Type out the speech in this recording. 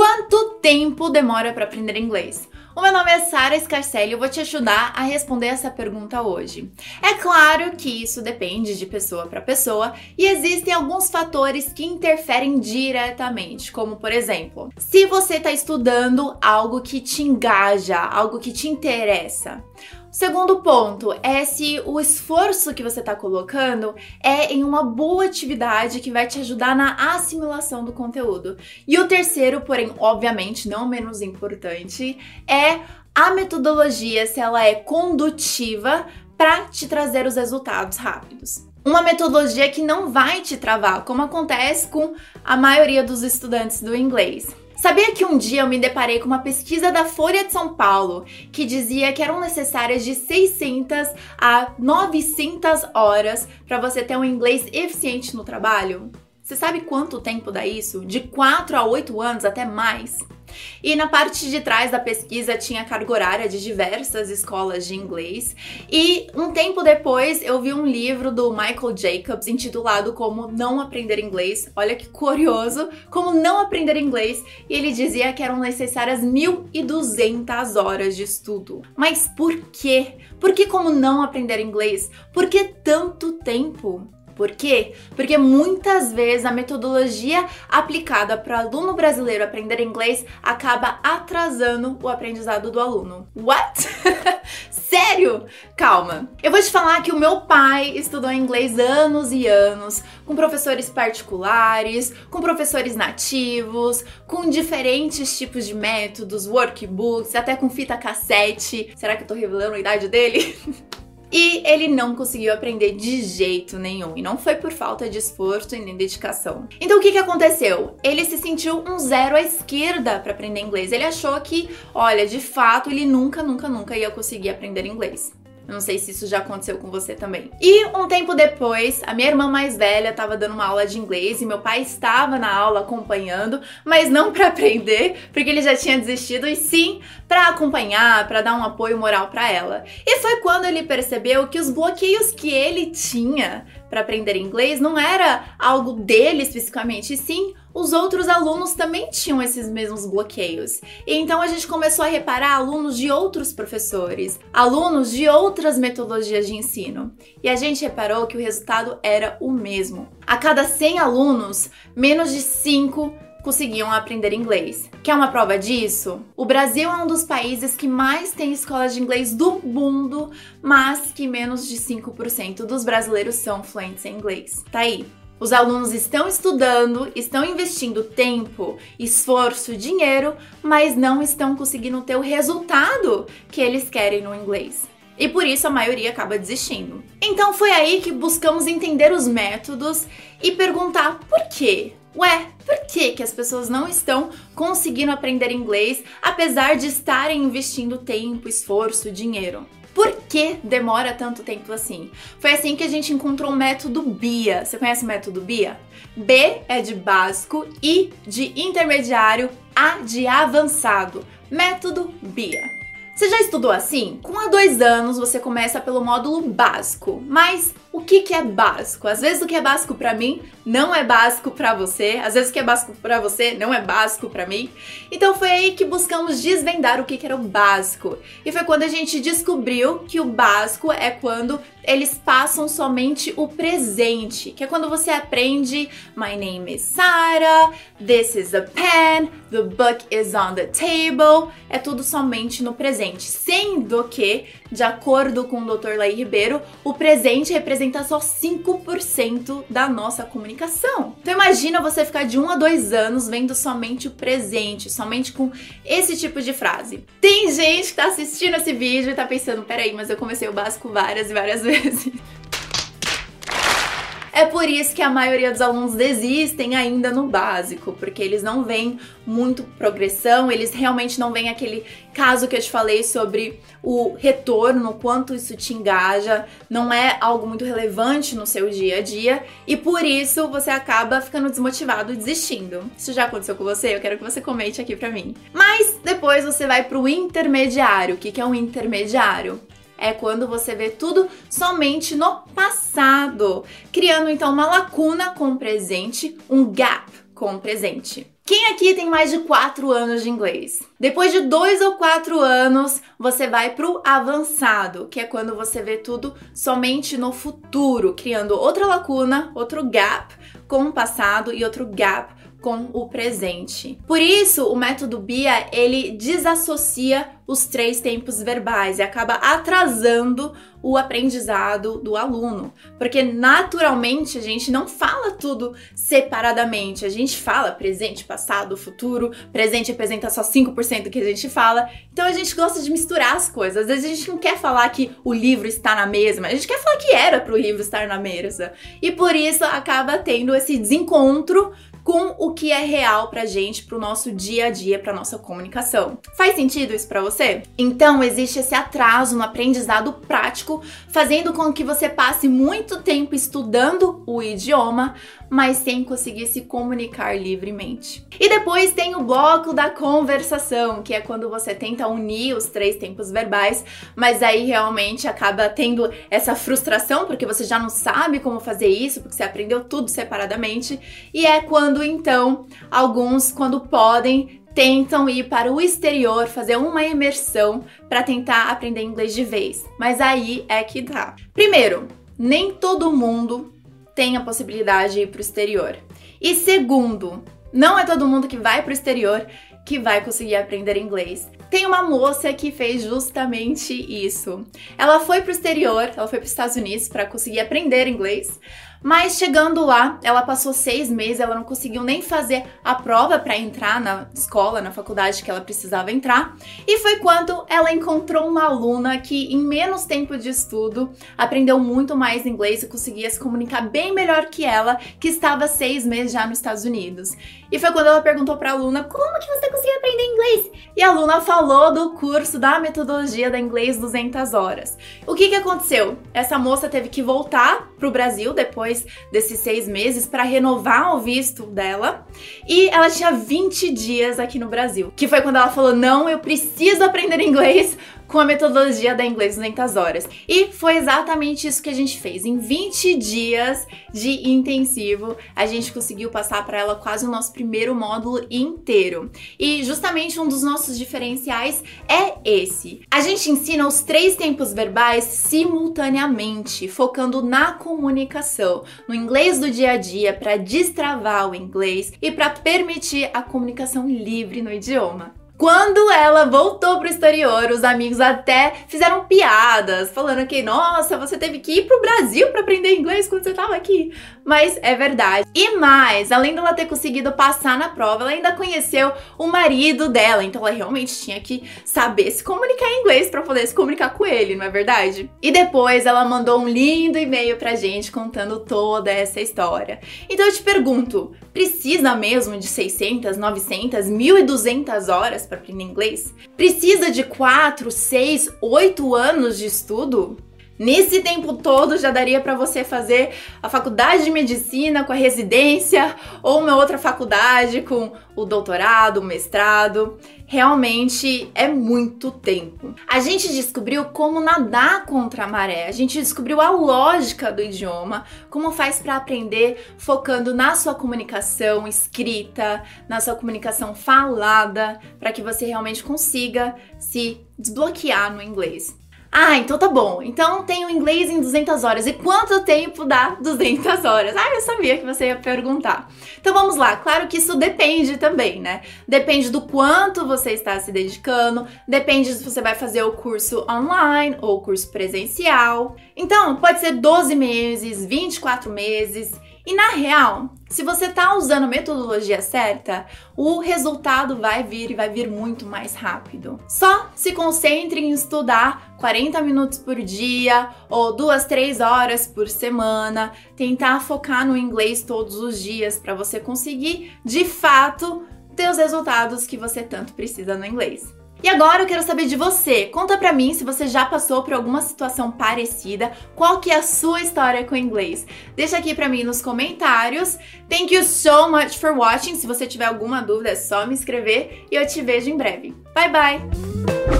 Quanto tempo demora para aprender inglês? O meu nome é Sara Scarcelli e eu vou te ajudar a responder essa pergunta hoje. É claro que isso depende de pessoa para pessoa e existem alguns fatores que interferem diretamente, como por exemplo, se você está estudando algo que te engaja, algo que te interessa. Segundo ponto é se o esforço que você está colocando é em uma boa atividade que vai te ajudar na assimilação do conteúdo. E o terceiro, porém, obviamente não menos importante, é a metodologia, se ela é condutiva para te trazer os resultados rápidos. Uma metodologia que não vai te travar, como acontece com a maioria dos estudantes do inglês. Sabia que um dia eu me deparei com uma pesquisa da Folha de São Paulo que dizia que eram necessárias de 600 a 900 horas para você ter um inglês eficiente no trabalho? Você sabe quanto tempo dá isso? De 4 a 8 anos, até mais. E na parte de trás da pesquisa tinha carga horária de diversas escolas de inglês. E um tempo depois eu vi um livro do Michael Jacobs intitulado Como Não Aprender Inglês. Olha que curioso, Como Não Aprender Inglês. E ele dizia que eram necessárias 1.200 horas de estudo. Mas por quê? Por que como não aprender inglês? Por que tanto tempo? Por quê? Porque muitas vezes a metodologia aplicada para o aluno brasileiro aprender inglês acaba atrasando o aprendizado do aluno. What? Sério? Calma. Eu vou te falar que o meu pai estudou inglês anos e anos, com professores particulares, com professores nativos, com diferentes tipos de métodos, workbooks, até com fita cassete. Será que eu tô revelando a idade dele? E ele não conseguiu aprender de jeito nenhum. E não foi por falta de esforço e nem dedicação. Então o que, que aconteceu? Ele se sentiu um zero à esquerda para aprender inglês. Ele achou que, olha, de fato, ele nunca, nunca, nunca ia conseguir aprender inglês. Eu não sei se isso já aconteceu com você também. E um tempo depois, a minha irmã mais velha estava dando uma aula de inglês e meu pai estava na aula acompanhando, mas não para aprender, porque ele já tinha desistido, e sim para acompanhar, para dar um apoio moral para ela. E foi quando ele percebeu que os bloqueios que ele tinha para aprender inglês não era algo dele especificamente, e sim os outros alunos também tinham esses mesmos bloqueios. E então a gente começou a reparar alunos de outros professores, alunos de outras metodologias de ensino. E a gente reparou que o resultado era o mesmo. A cada 100 alunos, menos de 5 conseguiam aprender inglês. Quer uma prova disso? O Brasil é um dos países que mais tem escolas de inglês do mundo, mas que menos de 5% dos brasileiros são fluentes em inglês. Tá aí. Os alunos estão estudando, estão investindo tempo, esforço, dinheiro, mas não estão conseguindo ter o resultado que eles querem no inglês. E por isso a maioria acaba desistindo. Então foi aí que buscamos entender os métodos e perguntar por quê? Ué, por que, que as pessoas não estão conseguindo aprender inglês apesar de estarem investindo tempo, esforço, dinheiro? Por que demora tanto tempo assim? Foi assim que a gente encontrou o método BIA. Você conhece o método BIA? B é de básico, I de intermediário, A de avançado. Método BIA. Você já estudou assim? Com a dois anos você começa pelo módulo básico, mas o que, que é básico? Às vezes o que é básico para mim não é básico para você, às vezes o que é básico para você não é básico para mim. Então foi aí que buscamos desvendar o que, que era o básico. E foi quando a gente descobriu que o básico é quando eles passam somente o presente, que é quando você aprende My name is Sarah, this is a pen, the book is on the table. É tudo somente no presente, sendo que, de acordo com o Dr. Laí Ribeiro, o presente representa só 5% da nossa comunicação. Então imagina você ficar de 1 um a 2 anos vendo somente o presente, somente com esse tipo de frase. Tem gente que tá assistindo esse vídeo e tá pensando, peraí, mas eu comecei o básico várias e várias vezes. É por isso que a maioria dos alunos desistem ainda no básico, porque eles não veem muito progressão, eles realmente não veem aquele caso que eu te falei sobre o retorno, quanto isso te engaja, não é algo muito relevante no seu dia a dia e por isso você acaba ficando desmotivado e desistindo. Isso já aconteceu com você? Eu quero que você comente aqui pra mim. Mas depois você vai pro intermediário. O que é um intermediário? É quando você vê tudo somente no passado, criando então uma lacuna com o presente, um gap com o presente. Quem aqui tem mais de 4 anos de inglês? Depois de 2 ou 4 anos, você vai pro avançado, que é quando você vê tudo somente no futuro, criando outra lacuna, outro gap com o passado e outro gap com o presente. Por isso, o método BIA, ele desassocia os três tempos verbais e acaba atrasando o aprendizado do aluno, porque naturalmente a gente não fala tudo separadamente. A gente fala presente, passado, futuro. Presente representa só 5% do que a gente fala. Então a gente gosta de misturar as coisas. Às vezes a gente não quer falar que o livro está na mesma, a gente quer falar que era para o livro estar na mesa. E por isso acaba tendo esse desencontro com o que é real pra gente, pro nosso dia a dia, pra nossa comunicação. Faz sentido isso para você? Então, existe esse atraso no aprendizado prático, fazendo com que você passe muito tempo estudando o idioma, mas sem conseguir se comunicar livremente. E depois tem o bloco da conversação, que é quando você tenta unir os três tempos verbais, mas aí realmente acaba tendo essa frustração porque você já não sabe como fazer isso, porque você aprendeu tudo separadamente, e é quando então alguns quando podem tentam ir para o exterior, fazer uma imersão para tentar aprender inglês de vez. Mas aí é que dá. Primeiro, nem todo mundo tem a possibilidade de ir para o exterior. E segundo, não é todo mundo que vai para o exterior que vai conseguir aprender inglês. Tem uma moça que fez justamente isso. Ela foi para o exterior, ela foi para os Estados Unidos para conseguir aprender inglês, mas chegando lá, ela passou seis meses, ela não conseguiu nem fazer a prova para entrar na escola, na faculdade que ela precisava entrar. E foi quando ela encontrou uma aluna que, em menos tempo de estudo, aprendeu muito mais inglês e conseguia se comunicar bem melhor que ela, que estava seis meses já nos Estados Unidos. E foi quando ela perguntou para a aluna como que você conseguiu aprender inglês. E a aluna falou do curso da metodologia da inglês 200 horas. O que que aconteceu? Essa moça teve que voltar para o Brasil depois depois desses seis meses para renovar o visto dela. E ela tinha 20 dias aqui no Brasil, que foi quando ela falou: Não, eu preciso aprender inglês com a metodologia da Inglês 200 horas. E foi exatamente isso que a gente fez. Em 20 dias de intensivo, a gente conseguiu passar para ela quase o nosso primeiro módulo inteiro. E justamente um dos nossos diferenciais é esse. A gente ensina os três tempos verbais simultaneamente, focando na comunicação, no inglês do dia a dia para destravar o inglês e para permitir a comunicação livre no idioma. Quando ela voltou pro exterior, os amigos até fizeram piadas, falando que, nossa, você teve que ir pro Brasil para aprender inglês quando você tava aqui. Mas é verdade. E mais, além dela ter conseguido passar na prova, ela ainda conheceu o marido dela, então ela realmente tinha que saber se comunicar em inglês para poder se comunicar com ele, não é verdade? E depois ela mandou um lindo e-mail pra gente contando toda essa história. Então eu te pergunto, precisa mesmo de 600, 900, 1200 horas para aprender inglês? Precisa de 4, 6, 8 anos de estudo? Nesse tempo todo já daria para você fazer a faculdade de medicina com a residência ou uma outra faculdade com o doutorado, o mestrado. Realmente é muito tempo. A gente descobriu como nadar contra a maré. A gente descobriu a lógica do idioma, como faz para aprender focando na sua comunicação escrita, na sua comunicação falada, para que você realmente consiga se desbloquear no inglês. Ah, então tá bom. Então tenho inglês em 200 horas. E quanto tempo dá 200 horas? Ah, eu sabia que você ia perguntar. Então vamos lá. Claro que isso depende também, né? Depende do quanto você está se dedicando, depende se você vai fazer o curso online ou o curso presencial. Então, pode ser 12 meses, 24 meses. E na real, se você está usando a metodologia certa, o resultado vai vir e vai vir muito mais rápido. Só se concentre em estudar 40 minutos por dia ou duas, três horas por semana, tentar focar no inglês todos os dias para você conseguir de fato ter os resultados que você tanto precisa no inglês. E agora eu quero saber de você. Conta pra mim se você já passou por alguma situação parecida, qual que é a sua história com o inglês. Deixa aqui pra mim nos comentários. Thank you so much for watching. Se você tiver alguma dúvida é só me escrever e eu te vejo em breve. Bye bye!